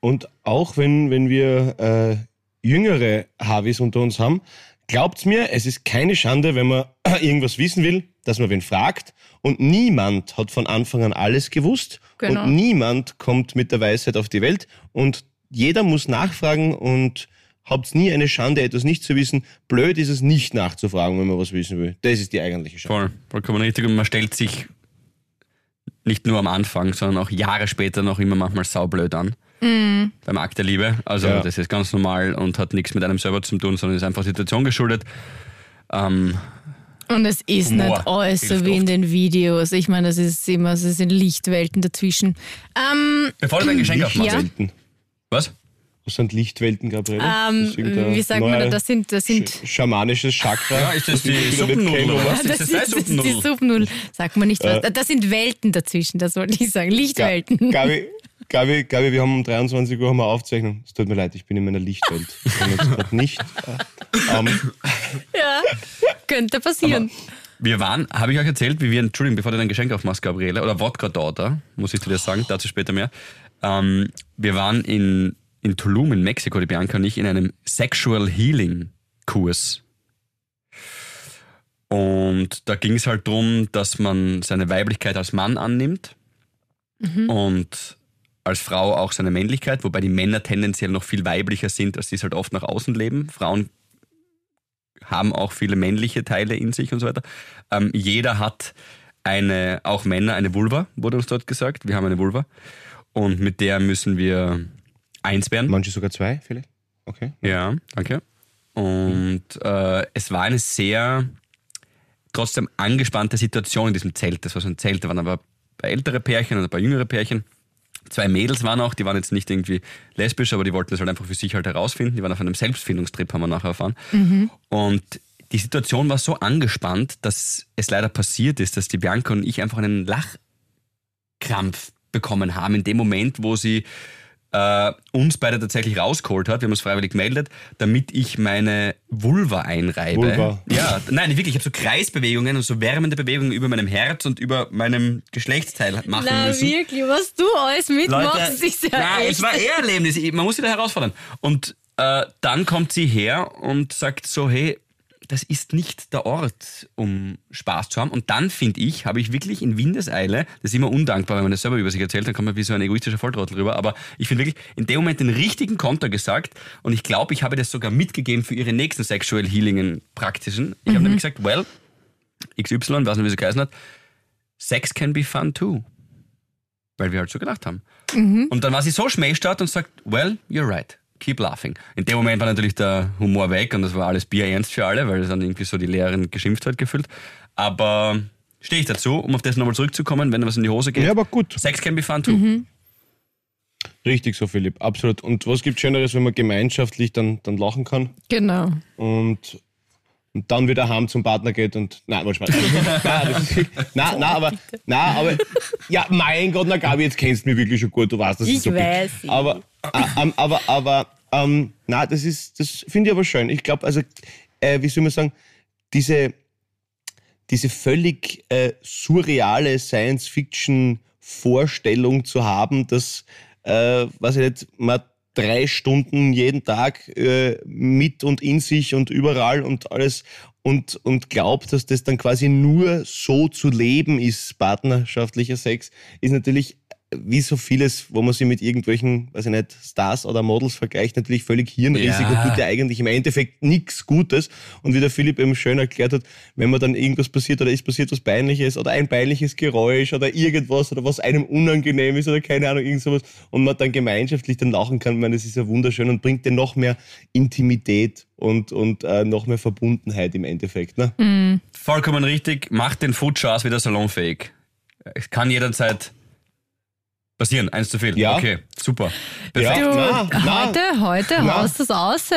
Und auch wenn, wenn wir äh, jüngere Harvis unter uns haben, glaubt's mir, es ist keine Schande, wenn man irgendwas wissen will, dass man wen fragt. Und niemand hat von Anfang an alles gewusst. Genau. Und niemand kommt mit der Weisheit auf die Welt. Und jeder muss nachfragen und habt's nie eine Schande, etwas nicht zu wissen. Blöd ist es nicht nachzufragen, wenn man was wissen will. Das ist die eigentliche Schande. Voll, vollkommen richtig. Und man stellt sich nicht nur am Anfang, sondern auch Jahre später noch immer manchmal saublöd an. Beim Akt der Liebe. Also Ja. das ist ganz normal und hat nichts mit einem selber zu tun, sondern ist einfach Situation geschuldet. Ähm, Und es ist Humor nicht alles so wie in oft. den Videos. Ich meine, es ist immer, es sind Lichtwelten dazwischen. Ähm, bevor du dein Geschenk aufmachst. Ja. Was? Was sind Lichtwelten, Gabriele? ähm, Das ist irgendein wie sagt man da, das sind, das sind sch- schamanisches Chakra. Ja, ist das die Suppennudel das, Ist das ist, das ist die Suppennudel? Sagt man nicht was. Das sind Welten dazwischen, das wollte ich sagen. Lichtwelten. Gabi, Gabi, Gabi, wir haben um 23 Uhr haben wir Aufzeichnung. Es tut mir leid, ich bin in meiner Lichtwelt. Ich kann jetzt gerade nicht. Äh, ähm, Ja, könnte passieren. Wir waren, habe ich euch erzählt, wie wir, Entschuldigung, bevor du dein Geschenk aufmachst, Gabriele, oder Wodka Daughter, muss ich zu dir sagen, dazu später mehr. Ähm, wir waren in, in Tulum in Mexiko, die Bianca und ich, in einem Sexual Healing Kurs. Und da ging es halt darum, dass man seine Weiblichkeit als Mann annimmt und als Frau auch seine Männlichkeit, wobei die Männer tendenziell noch viel weiblicher sind, als sie es halt oft nach außen leben. Frauen haben auch viele männliche Teile in sich und so weiter. Ähm, jeder hat eine, auch Männer, eine Vulva, wurde uns dort gesagt. Wir haben eine Vulva. Und mit der müssen wir eins werden. manche sogar zwei, vielleicht? Okay. Ja, danke. Und äh, es war eine sehr trotzdem angespannte Situation in diesem Zelt. Das war so ein Zelt, da waren aber ein paar ältere Pärchen und ein paar jüngere Pärchen. Zwei Mädels waren auch, die waren jetzt nicht irgendwie lesbisch, aber die wollten das halt einfach für sich halt herausfinden. Die waren auf einem Selbstfindungstrip, haben wir nachher erfahren. Und die Situation war so angespannt, dass es leider passiert ist, dass die Bianca und ich einfach einen Krampf bekommen haben, in dem Moment, wo sie äh, uns beide tatsächlich rausgeholt hat, wir haben uns freiwillig gemeldet, damit ich meine Vulva einreibe. Vulva. Ja, nein, wirklich, ich habe so Kreisbewegungen und so wärmende Bewegungen über meinem Herz und über meinem Geschlechtsteil machen Na müssen. wirklich, was du alles mitmachst, ist ja ja, echt. es war eher Erlebnis. Man muss sie da herausfordern. Und äh, dann kommt sie her und sagt so, hey, das ist nicht der Ort, um Spaß zu haben. Und dann, finde ich, habe ich wirklich in Windeseile, das ist immer undankbar, wenn man das selber über sich erzählt, dann kommt man wie so ein egoistischer Volltrottel rüber, aber ich finde wirklich in dem Moment den richtigen Konter gesagt und ich glaube, ich habe das sogar mitgegeben für ihre nächsten Sexual Healingen Praktischen. Ich habe nämlich gesagt, well, XY, weiß nicht, wie sie geheißen hat, Sex can be fun too. Weil wir halt so gedacht haben. Und dann war sie so schmähstart und sagt, well, you're right. Keep laughing. In dem Moment war natürlich der Humor weg und das war alles bierernst für alle, weil es dann irgendwie so die Lehrerin geschimpft hat gefühlt. Aber stehe ich dazu, um auf das nochmal zurückzukommen, wenn was in die Hose geht. Ja, aber gut. Sex can be fun too. Richtig so, Philipp. Absolut. Und was gibt Schöneres, wenn man gemeinschaftlich dann, dann lachen kann Genau. und, und dann wieder heim zum Partner geht und. Nein, mal Spaß. nein, ist, nein, nein, aber. Nein, aber. Ja, mein Gott, na Gabi, jetzt kennst du mich wirklich schon gut. Du weißt, dass Ich so bin. weiß. Aber, äh, ähm, aber, aber, ähm, na, das ist, das finde ich aber schön. Ich glaube, also, äh, wie soll man sagen, diese, diese völlig äh, surreale Science-Fiction-Vorstellung zu haben, dass, äh, weiß ich nicht, man drei Stunden jeden Tag äh, mit und in sich und überall und alles und, und glaubt, dass das dann quasi nur so zu leben ist, partnerschaftlicher Sex, ist natürlich wie so vieles, wo man sich mit irgendwelchen, weiß ich nicht, Stars oder Models vergleicht, natürlich völlig hirnrissig Ja. und tut ja eigentlich im Endeffekt nichts Gutes. Und wie der Philipp eben schön erklärt hat, wenn man dann irgendwas passiert oder ist passiert was Peinliches oder ein peinliches Geräusch oder irgendwas oder was einem unangenehm ist oder keine Ahnung, irgend sowas und man dann gemeinschaftlich dann lachen kann, ich meine, das ist ja wunderschön und bringt dir noch mehr Intimität und, und äh, noch mehr Verbundenheit im Endeffekt. Ne? Vollkommen richtig, macht den Futschas wieder salonfähig. Es kann jederzeit passieren, eins zu viel. Ja. Okay, super. Ja. Perfekt. Du, na, na. heute, heute Na. haust das aus.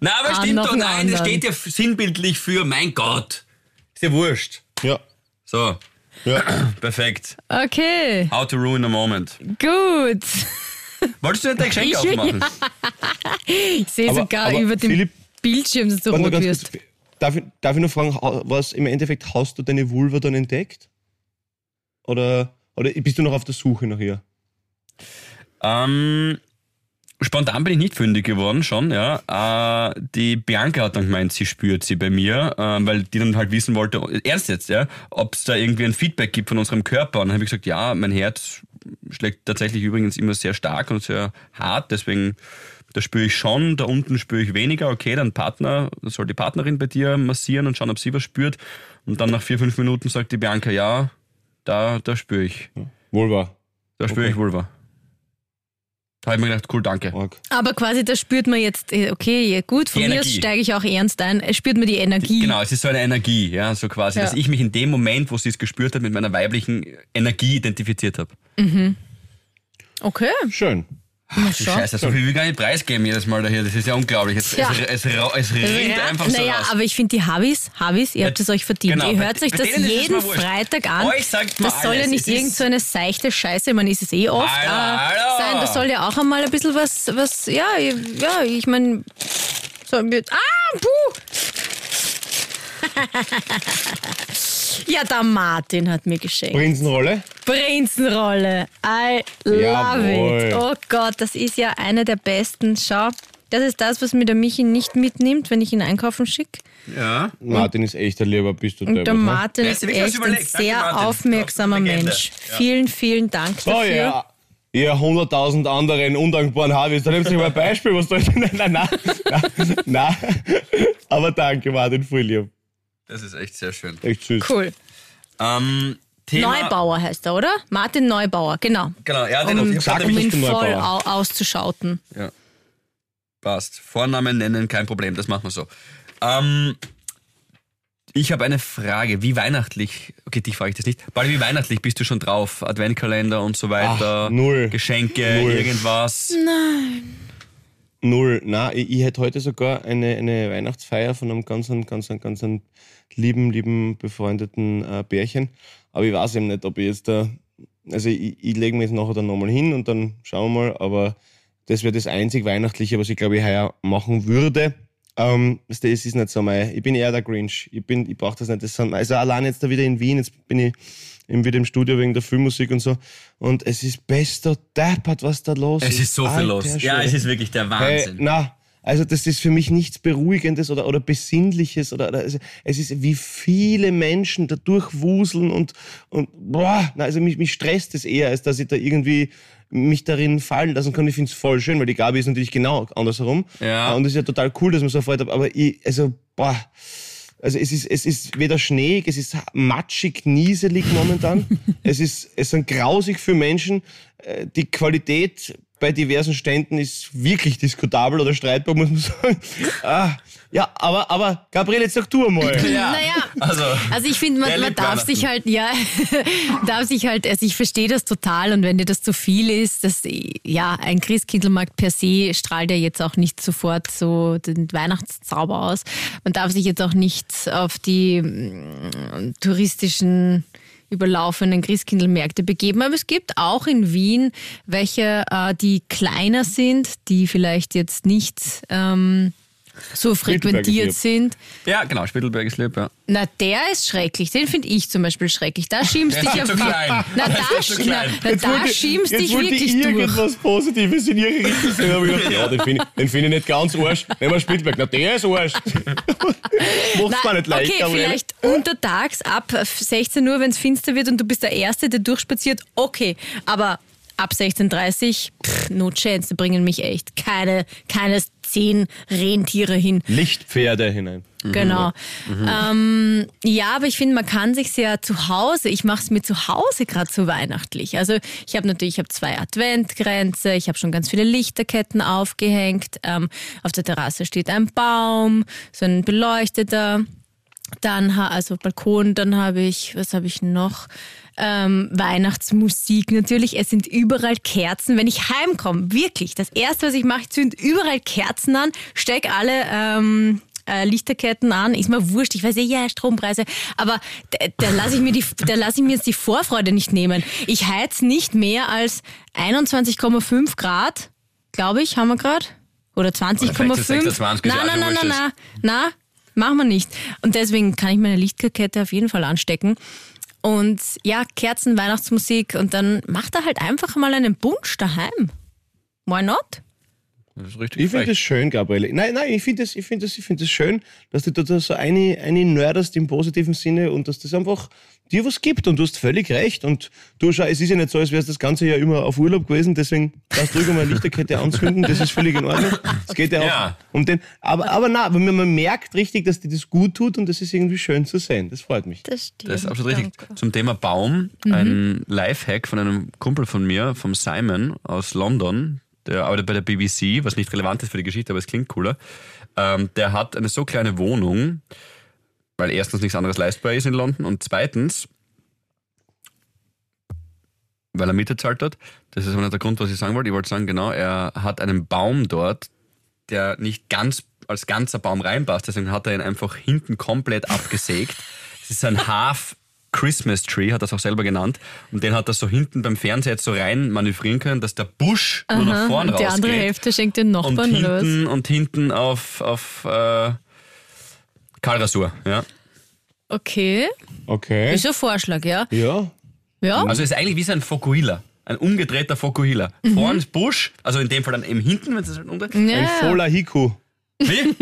Na, aber Ah, stimmt doch, nein, das anderen. steht ja sinnbildlich für, mein Gott. Ist ja wurscht. Ja. So, ja. perfekt. Okay, How to ruin a moment. gut. Wolltest du nicht dein Geschenk Ich- aufmachen? Ich sehe sogar aber über den Philipp, Bildschirm, dass du rot wirst. kurz. Darf ich, darf ich nur fragen, was im Endeffekt hast du deine Vulva dann entdeckt? Oder, oder bist du noch auf der Suche nach ihr? Ähm, spontan bin ich nicht fündig geworden, schon, ja. Äh, die Bianca hat dann gemeint, sie spürt sie bei mir, äh, weil die dann halt wissen wollte, ernst jetzt, ja, ob es da irgendwie ein Feedback gibt von unserem Körper. Und dann habe ich gesagt, ja, mein Herz schlägt tatsächlich übrigens immer sehr stark und sehr hart, deswegen da spüre ich schon, da unten spüre ich weniger. Okay, dann Partner, soll die Partnerin bei dir massieren und schauen, ob sie was spürt. Und dann nach vier, fünf Minuten sagt die Bianca, ja, da, da spüre ich. Vulva. Da spüre Okay. ich Vulva. Da habe ich mir gedacht, cool, danke. Aber quasi, da spürt man jetzt, äh, okay, gut, von Die mir aus steige ich auch ernst ein, spürt man die Energie. Genau, es ist so eine Energie, ja, so quasi, Ja. dass ich mich in dem Moment, wo sie es gespürt hat, mit meiner weiblichen Energie identifiziert habe. Okay, Schön. Scheiße, so viel will ich gar nicht preisgeben jedes Mal daher. Das ist ja unglaublich. Es, Ja. es, es, es rinnt Ja, einfach so naja, raus. aber ich finde die Havis, Havis, ihr habt es euch verdient. Genau, ihr bei- hört euch bei das jeden. Freitag an. Euch sagt das soll ja alles. nicht Es ist- irgend so eine seichte Scheiße, man ist es eh oft Hallo, äh, hallo. sein. Das soll ja auch einmal ein bisschen was, was ja, ja, ich meine, so. Ah, puh! ja, der Martin hat mir geschenkt. Prinzenrolle? Prinzenrolle. I love Jawohl. it. Oh Gott, das ist ja eine der besten. Schau, das ist das, was mir der Michi nicht mitnimmt, wenn ich ihn einkaufen schicke. ja. Martin ist echt ein Lieber, bist du Und deppert, der ne? Martin Der ist echt ein. Danke, sehr Martin. aufmerksamer. Mensch. Ja. Vielen, vielen Dank So, dafür. ja. Ihr hunderttausend anderen undankbaren Habis, dann nehmt euch mal ein Beispiel, was da Nein, nein, nein, nein, nein. Aber danke, Martin, voll lieb. Das ist echt sehr schön. Echt süß. Cool. Ähm, Thema, Neubauer heißt er, oder? Martin Neubauer, genau. Genau, ja, den Um, auf Sag um mich ihn voll Neubauer. au auszuschauten. Ja. Passt. Vornamen nennen, kein Problem, das machen wir so. Ähm, ich habe eine Frage. Wie weihnachtlich, okay, dich frage ich das nicht. Bald, wie weihnachtlich bist du schon drauf? Adventkalender und so weiter? Ach, null. Geschenke, Null. irgendwas? Null. Na, ich, ich hätte heute sogar eine, eine Weihnachtsfeier von einem ganz, ganz, ganz lieben, lieben befreundeten äh, Pärchen. Aber ich weiß eben nicht, ob ich jetzt da Also ich, ich lege mich jetzt nachher dann nochmal hin und dann schauen wir mal, aber das wäre das einzig Weihnachtliche, was ich glaube ich heuer machen würde. Ähm, das ist nicht so mein, ich bin eher der Grinch. Ich, bin, ich brauche das nicht. Das sind, also allein jetzt da wieder in Wien, jetzt bin ich eben wieder im Studio wegen der Filmmusik und so. Und es ist bester Deppert, was da los ist. Es ist so viel Alter los. Ja, es ist wirklich der Hey, Wahnsinn. na, also das ist für mich nichts Beruhigendes oder, oder Besinnliches. Oder, oder also es ist, wie viele Menschen da durchwuseln und, und boah, na, also mich, mich stresst es eher, als dass ich da irgendwie mich darin fallen lassen kann. Ich finde es voll schön, weil die Gabi ist natürlich genau andersherum. Ja. Und es ist ja total cool, dass man so freut. Aber ich, also, boah, also es ist, es ist weder schneeig, es ist matschig, nieselig momentan. es, ist, es sind grausig für Menschen. Äh, Die Qualität bei diversen Ständen ist wirklich diskutabel oder streitbar, muss man sagen. Ah, ja, aber, aber Gabriele, jetzt sag du einmal. Ja. Naja, Also, Also ich finde, man, man darf sich halt, ja, darf sich halt, also ich verstehe das total und wenn dir das zu viel ist, das, ja, ein Christkindlmarkt per se strahlt ja jetzt auch nicht sofort so den Weihnachtszauber aus. Man darf sich jetzt auch nicht auf die mm, touristischen überlaufenden Christkindlmärkte begeben. Aber es gibt auch in Wien welche, äh, die kleiner sind, die vielleicht jetzt nicht ähm, so Spittelberg frequentiert sind. ja, genau, Spittelberg ist lieb, ja. Na, der ist schrecklich. Den finde ich zum Beispiel schrecklich. Da schiebst dich ja. Na, da, na, na, da schiebst jetzt dich wollte wirklich ich durch. irgendwas Positives in ihre Richtung sagen, aber ich gedacht, ja, den finde ich, den find ich nicht ganz Arsch. Nehmen wir Spielberg, na der ist Arsch. Macht's mir nicht leicht, okay, vielleicht untertags ab 16 Uhr, wenn es finster wird und du bist der Erste, der durchspaziert, okay. Aber ab 16.30 Uhr, pff, no chance, bringen mich echt keine, keine zehn Rentiere hin. Lichtpferde hinein. Genau. Ähm, ja, aber ich finde, man kann sich ja zu Hause, ich mache es mir zu Hause gerade so weihnachtlich. Also ich habe natürlich, ich habe zwei Adventgrenze, ich habe schon ganz viele Lichterketten aufgehängt. Ähm, auf der Terrasse steht ein Baum, so ein beleuchteter. Dann, ha- also Balkon, dann habe ich, was habe ich noch? Ähm, Weihnachtsmusik natürlich. Es sind überall Kerzen. Wenn ich heimkomme, wirklich, das erste, was ich mache, ich zünd überall Kerzen an, steck alle ähm, äh, Lichterketten an. Ist mir wurscht. Ich weiß eh, ja, Strompreise. Aber da, da lasse ich, mir die- da lass ich mir jetzt die Vorfreude nicht nehmen. Ich heiz nicht mehr als 21,5 Grad, glaube ich, haben wir gerade. Oder 20,5. vielleicht ist 26, Nein, nein, nein, nein, nein. Na, machen wir nicht. Und deswegen kann ich meine Lichterkette auf jeden Fall anstecken. Und ja, Kerzen, Weihnachtsmusik und dann macht er halt einfach mal einen Bunsch daheim. Why not? Das ist richtig Ich finde das schön, Gabriele. Nein, nein, ich finde das, ich finde das, ich finde das schön, dass du da so eine, eine nerdest im positiven Sinne und dass das einfach dir was gibt und du hast völlig recht. Und du schau, es ist ja nicht so, als wärst das ganze Jahr immer auf Urlaub gewesen, deswegen darfst du mal eine Lichterkette anzünden, das ist völlig in Ordnung. Es geht ja auch Ja. um den, aber, aber na, aber man merkt richtig, dass dir das gut tut und das ist irgendwie schön zu sehen. Das freut mich. Das stimmt. Das ist absolut richtig. Zum Thema Baum, ein Lifehack von einem Kumpel von mir, vom Simon aus London, der arbeitet bei der BBC, was nicht relevant ist für die Geschichte, aber es klingt cooler. Ähm, der hat eine so kleine Wohnung, weil erstens nichts anderes leistbar ist in London und zweitens, weil er Miete zahlt hat. Das ist aber nicht der Grund, was ich sagen wollte. Ich wollte sagen, genau, er hat einen Baum dort, der nicht ganz als ganzer Baum reinpasst. Deswegen hat er ihn einfach hinten komplett abgesägt. Es ist ein Half Christmas Tree, hat er es auch selber genannt. Und den hat er so hinten beim Fernseher jetzt so rein manövrieren können, dass der Busch nur nach vorn und die rausgeht. andere Hälfte schenkt den und Nachbarn was? hinten, und hinten auf, auf äh, Kahlrasur. Ja. Okay. Okay. Ist ein Vorschlag, ja? Ja. Ja. Also ist eigentlich wie so ein Fokuhila. Ein umgedrehter Fokuhila. Mhm. Vorne ist Busch, also in dem Fall dann eben hinten, wenn es halt umdreht. Ein ja. Fola Hiku. Wie?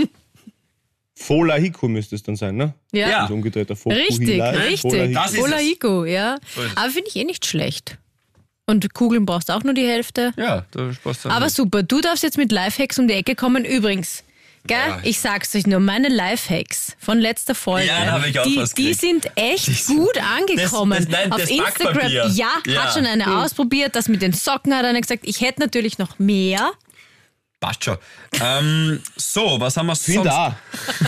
Fola Hiku müsste es dann sein, ne? ja. Ja. Also umgedrehter Foku Richtig, Hila. Fola richtig. Hiku. Das ist Vola es. Iko, ja. Aber finde ich eh nicht schlecht. Und Kugeln brauchst du auch nur die Hälfte. Ja, da passt dann. Aber super, du darfst jetzt mit Lifehacks um die Ecke kommen. Übrigens, gell, Ja. ich sag's euch nur, meine Lifehacks von letzter Folge, Ja, da hab ich auch die, die sind echt gut angekommen. das- nein, Auf das Instagram, ja, Ja. hat schon eine ausprobiert. Das mit den Socken hat einer gesagt. Ich hätte natürlich noch mehr. Passt schon. Ähm, so, was haben wir sonst? finde auch.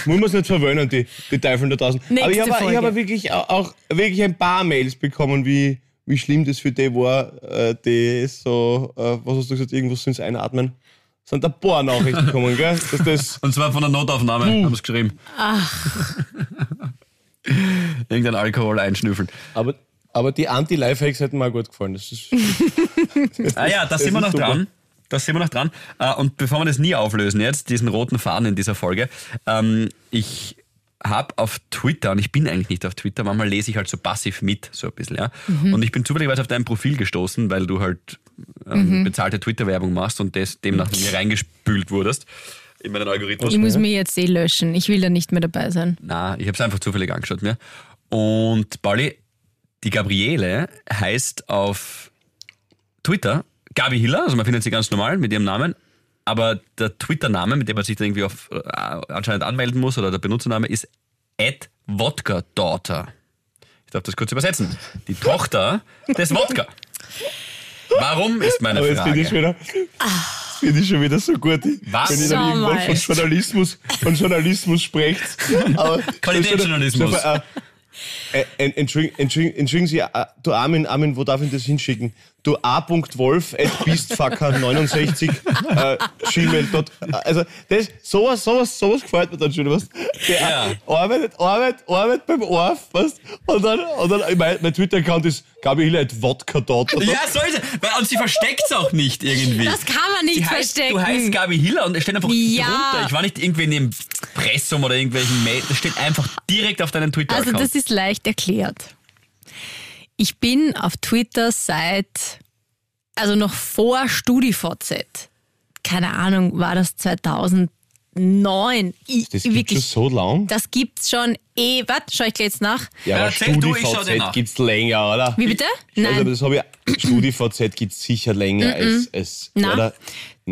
Muss man es nicht verwöhnen, die, die Teufel da draußen. Nächste aber ich habe ich hab wirklich auch, auch wirklich ein paar Mails bekommen, wie, wie schlimm das für die war, äh, die so, äh, was hast du gesagt, irgendwas ins Einatmen. Sind ein paar Nachrichten gekommen, gell? Dass das, Und zwar von der Notaufnahme, haben sie geschrieben. Ach, Irgendein Alkohol einschnüffeln. aber Aber die Anti-Lifehacks hätten mir auch gut gefallen. Das ist, Ah ja, da Das sind wir noch super. dran. Da sind wir noch dran. Äh, Und bevor wir das nie auflösen jetzt, diesen roten Faden in dieser Folge, ähm, ich habe auf Twitter, und ich bin eigentlich nicht auf Twitter, manchmal lese ich halt so passiv mit, so ein bisschen, ja. Und ich bin zufälligerweise auf dein Profil gestoßen, weil du halt ähm, bezahlte Twitter-Werbung machst und des, demnach in mir reingespült wurdest in meinen Algorithmus. Ich muss mir jetzt eh löschen. Ich will da nicht mehr dabei sein. Na, ich habe es einfach zufällig angeschaut mir. Und Pauli, die Gabriele heißt auf Twitter Gabi Hiller, also man findet sie ganz normal mit ihrem Namen, aber der Twitter-Name, mit dem man sich dann irgendwie auf, äh, anscheinend anmelden muss, oder der Benutzername ist at Wodka Daughter. Ich darf das kurz übersetzen. Die Tochter des Wodka. Warum ist meine aber jetzt finde ich, Frage? wieder- finde ich schon wieder so gut. Was? Wenn ihr dann irgendwann mal. von Journalismus, von Journalismus sprecht. Qualitätsjournalismus. So, Entschuldigen, Entschuldigen, entschuldigen Sie, äh, du Armin, Armin, wo darf ich das hinschicken? Du a.wolf at beastfucker69 äh, gmail. Also das, sowas, sowas, sowas gefällt mir dann schon, was? Der Ja. arbeitet, arbeitet, arbeitet beim Orf, weißt? Und dann, und dann mein, mein Twitter-Account ist Gabi Hiller at Wodka dot. Ja, soll sie. Weil, und sie versteckt es auch nicht irgendwie. Das kann man nicht Sie heißt, verstecken. Du heißt Gabi Hiller und es steht einfach Ja. drunter. Ich war nicht irgendwie in dem Pressum oder irgendwelchen Mail. Das steht einfach direkt auf deinem Also Twitter-Account. das ist leicht erklärt. Ich bin auf Twitter seit, also noch vor StudiVZ. Keine Ahnung, war das 2009? Ich, Das gibt schon so lang. das gibt's schon eh. Warte, schau ich gleich jetzt nach. Ja, aber ich dir StudiVZ gibt's länger, oder? Wie bitte? Also Nein. das habe ich. StudiVZ gibt's sicher länger als, als oder?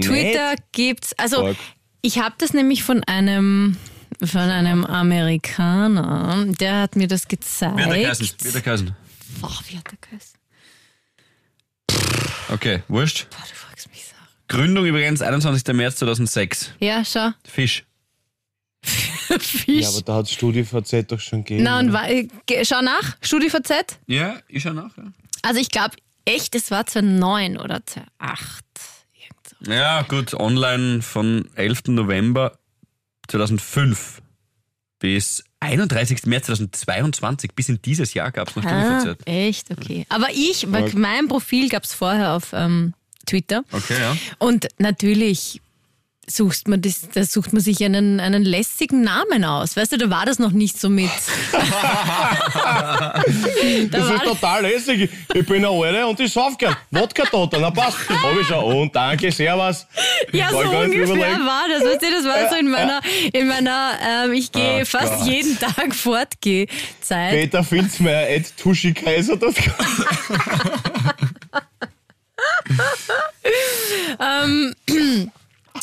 Twitter Nicht? gibt's. Also Org. Ich habe das nämlich von einem von einem Amerikaner, der hat mir das gezeigt. Wer hat der geheißen? Wer der? Boah, wie hat der geheißen? Okay, wurscht. Boah, du fragst mich Sachen. Gründung übrigens 21. März 2006. Ja, schau. Fisch. Fisch. Ja, aber da hat StudiVZ doch schon gegeben. Na und wa- äh, ge- schau nach, StudiVZ. Ja, ich schau nach. Ja, Also ich glaube echt, es war 2009 oder 2008. Ja gut, online von 11. November 2005 bis 31. März 2022. Bis in dieses Jahr gab es noch Ah, echt? Okay. Aber ich, mein Profil gab es vorher auf ähm, Twitter. Okay, ja. Und natürlich sucht man, das, da sucht man sich einen, einen lässigen Namen aus. Weißt du, da war das noch nicht so mit. da Das ist total lässig. Ich bin eine Alte und ich sauf gern. Wodka dort, na passt. Hab ich schon. Und danke, servus. Ja, so ungefähr war das. Weißt du, das war so in meiner, in meiner ähm, ich gehe Oh fast Gott. jeden Tag fortgeh-Zeit. Peter Finzmeier at tuschikaiser. Das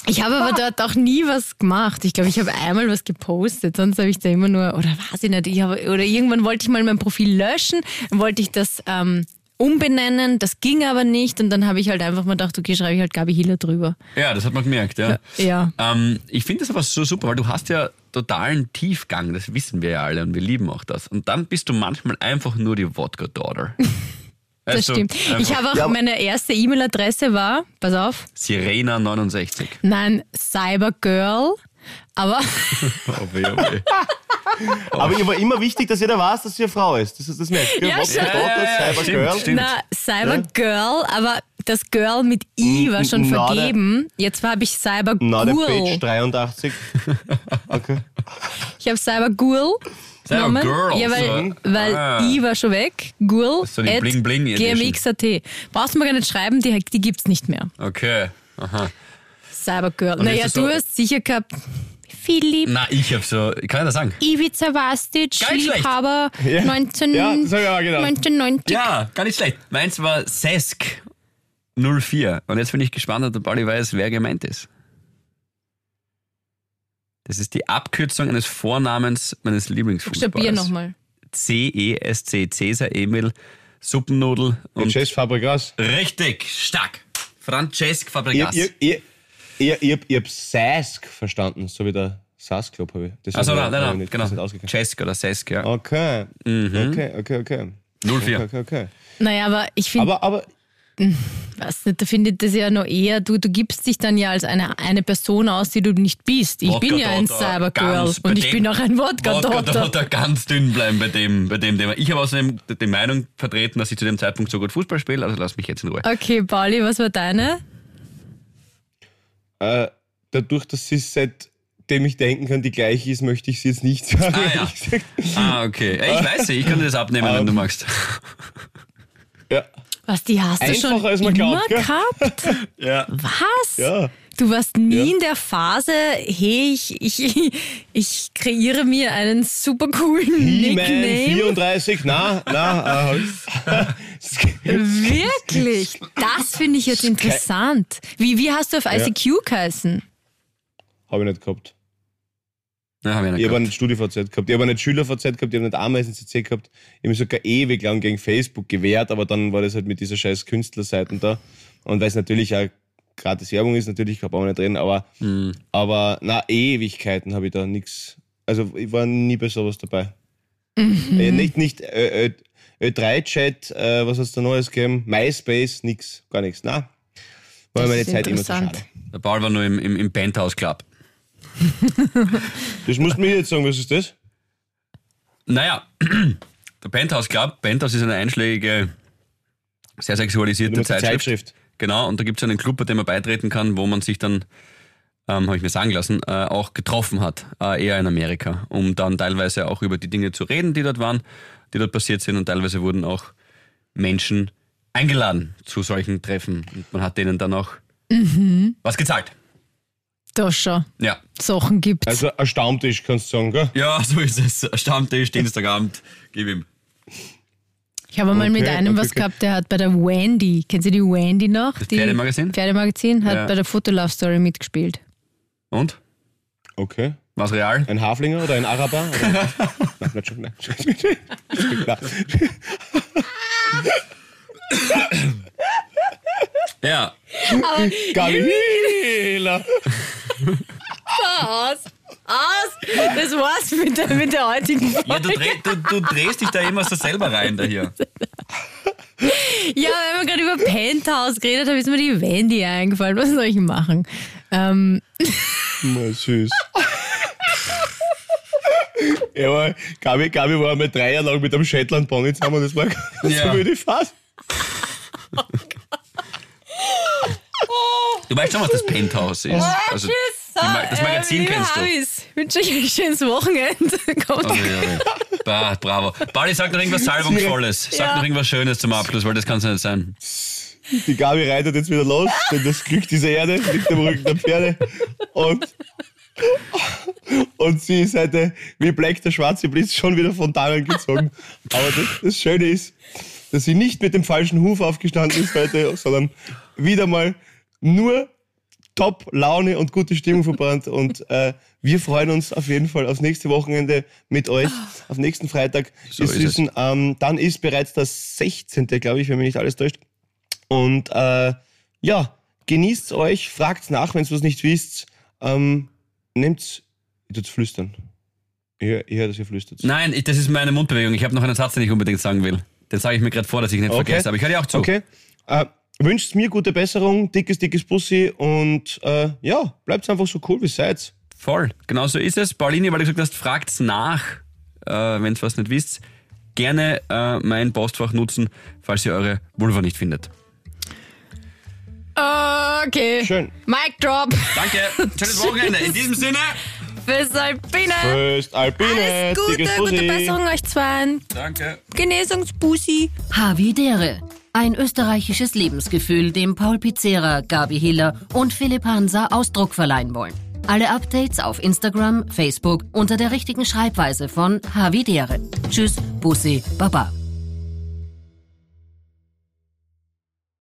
Ich habe aber dort auch nie was gemacht. Ich glaube, ich habe einmal was gepostet, sonst habe ich da immer nur, oder weiß ich nicht, ich habe, oder irgendwann wollte ich mal mein Profil löschen, dann wollte ich das ähm, umbenennen, das ging aber nicht und dann habe ich halt einfach mal gedacht, okay, schreibe ich halt Gabi Hiller drüber. Ja, das hat man gemerkt, ja. Ja. Ähm, ich finde das aber so super, weil du hast ja totalen Tiefgang, das wissen wir ja alle und wir lieben auch das. Und dann bist du manchmal einfach nur die Wodka-Daughter. Das Weißt du, stimmt. Ich habe auch, Ja, meine erste E-Mail-Adresse war, pass auf, Sirena69. nein, Cybergirl, aber Oh weh, oh weh. Aber ihr war immer wichtig, dass jeder weiß, dass sie eine Frau ist. Das ist das merkt. Ja, dort, Ja, ja, ja, Cybergirl. stimmt, stimmt. na, Cybergirl, aber das Girl mit I war schon na, vergeben. Jetzt habe ich Na, der Page Cybergirl. 83. Okay. Ich habe Cybergirl. Genommen. Ja, weil, weil Ah. I war schon weg. Girl So die at Bling Bling gmx.at. Brauchst du mir gar nicht schreiben, die, die gibt's nicht mehr. Okay. Aha. Cybergirl. Naja, du so- hast sicher gehabt. Philipp Na, ich hab so, kann ich das sagen? Ivica Vastic. Liebhaber Ja. 19, Ja, das hab ich auch gedacht. 1990. Ja, gar nicht schlecht. Meins war Sesk 04. Und jetzt bin ich gespannt, ob der Pauli weiß, wer gemeint ist. Das ist die Abkürzung eines Vornamens meines Lieblingsfußballers. Stabier nochmal. C-E-S-C, Cäsar Emil, Suppennudel Und. Chess Fabregas. Richtig, stark. Francesc Fabregas. ich, ich, ich, ich, ich hab Sask verstanden, so wie der Sask Club habe ich. Das Also nein, nein, nein, nicht, genau. Cesk oder Sesk, ja. Okay. Mhm. Okay, okay, okay. 04. Okay, okay, okay. Naja, aber ich finde, Aber, aber weiß nicht, da finde ich das ja noch eher, du, du gibst dich dann ja als eine, eine Person aus, die du nicht bist. Ich bin ja ein Cybergirl und ich bin auch ein Wodka-Dotter. Wodka ganz dünn bleiben bei dem, bei dem Thema. Ich habe außerdem die Meinung vertreten, dass ich zu dem Zeitpunkt so gut Fußball spiele, also lass mich jetzt in Ruhe. Okay, Pauli, was war deine? Äh, dadurch, dass sie seitdem ich denken kann, die gleiche ist, möchte ich sie jetzt nicht sagen. Ah, ja. ah okay. Ich weiß, ich kann dir das abnehmen, wenn du magst. Ja. Was, die hast du Einfacher, schon als man immer glaubt, gehabt? Ja. Was? Ja. Du warst nie Ja. in der Phase, hey, ich, ich, ich kreiere mir einen super coolen Nickname. 34, na, na, äh, Wirklich? Das finde ich jetzt interessant. Wie, wie hast du auf ICQ geheißen? habe ich nicht gehabt. Ja, hab ich nicht Ich habe nicht StudiVZ gehabt, ich habe nicht SchülerVZ gehabt, ich habe nicht Ameisen-CC gehabt. Ich habe mich sogar ewig lang gegen Facebook gewehrt, aber dann war das halt mit dieser scheiß Künstlerseiten da. Und weil es natürlich auch gratis Werbung ist, natürlich, kann man nicht drin, aber, Hm. aber na, Ewigkeiten habe ich da nichts. Also ich war nie bei sowas dabei. Äh, nicht, nicht äh, äh, Ö3-Chat, äh, was hast du Neues gegeben? MySpace, nix, gar nichts. Na, war Das meine ist Zeit immer so interessant. schade. Der Paul war nur im, im, im Penthouse Club. Das musst du mir jetzt sagen, was ist das? Naja, der Penthouse Club, Penthouse ist eine einschlägige, sehr sexualisierte Zeitschrift. Zeitschrift. Genau, und da gibt es einen Club, bei dem man beitreten kann, wo man sich dann, ähm, habe ich mir sagen lassen, äh, auch getroffen hat, äh, eher in Amerika, um dann teilweise auch über die Dinge zu reden, die dort waren, die dort passiert sind und teilweise wurden auch Menschen eingeladen zu solchen Treffen und man hat denen dann auch was gezahlt. Da schon. Ja. Sachen gibt's. Also ein Stammtisch, kannst du sagen, gell? Ja, so ist es. Stammtisch, Dienstagabend, gib ihm. Ich habe mal mit Okay, einem okay, was okay. gehabt, der hat bei der Wendy, kennen Sie die Wendy noch? Das die Pferdemagazin? Pferdemagazin, hat Ja. bei der Fotolove Story mitgespielt. Und? Okay. Was real? Ein Haflinger oder ein Araber? Oder? nein, nicht schon, nein. Ja. Gabi Hila. Aus! Aus! Das war's mit der, mit der heutigen Folge. ja du, dreh, du, du drehst dich da immer so selber rein, da hier. Ja, wenn wir gerade über Penthouse geredet haben, ist mir die Wendy eingefallen. Was soll ich machen? Ähm, Na, süß. Ja, aber Gabi, Gabi war einmal drei Jahre lang mit einem Shetland Pony zusammen, das war ganz Ja. so wie die Phase. Du weißt schon, was das Penthouse ist. Also, die Ma- das Magazin kennst du. Ich wünsche euch ein schönes Wochenende. Kommt. Also, ja, ja. Bah, bravo. Pauli, sag noch irgendwas Salbungsvolles. Sag Ja. noch irgendwas Schönes zum Abschluss, weil das kann es nicht sein. Die Gabi reitet jetzt wieder los, denn das Glück dieser Erde liegt am Rücken der Pferde. Und, und sie ist heute wie Black der schwarze Blitz schon wieder von Damen gezogen. Aber das, das Schöne ist, dass sie nicht mit dem falschen Huf aufgestanden ist heute, sondern wieder mal nur Top-Laune und gute Stimmung verbrannt. Und äh, wir freuen uns auf jeden Fall aufs nächste Wochenende mit euch. Auf nächsten Freitag. So ist es. Süßen. Ähm, dann ist bereits das 16., glaube ich, wenn mich nicht alles täuscht. Und äh, ja, genießt euch, fragt nach, wenn ihr was nicht wisst. Ähm, nehmt's, ihr tut's flüstern. Ich, hör- ich höre, dass ihr flüstert. Nein, ich, das ist meine Mundbewegung. Ich habe noch einen Satz, den ich unbedingt sagen will. Den sage ich mir gerade vor, dass ich ihn nicht Okay. vergesse. Aber ich höre dir auch zu. Okay. Äh, wünscht mir gute Besserung, dickes, dickes Bussi und äh, ja, bleibt einfach so cool, wie seid. Voll, genau so ist es. Pauline, weil du gesagt hast, fragt's nach, äh, wenn ihr was nicht wisst. Gerne äh, mein Postfach nutzen, falls ihr eure Vulva nicht findet. Okay. Schön. Mic drop. Danke, schönes Wochenende. In diesem Sinne, Bis Alpine. Tschüss, Alpine, Alles Gute, gute. Besserung euch zweien. danke. Genesungsbusi. Havidere. Ein österreichisches Lebensgefühl, dem Paul Pizzera, Gabi Hiller und Philipp Hansa Ausdruck verleihen wollen. Alle Updates auf Instagram, Facebook unter der richtigen Schreibweise von Havidere. Tschüss, Bussi, Baba.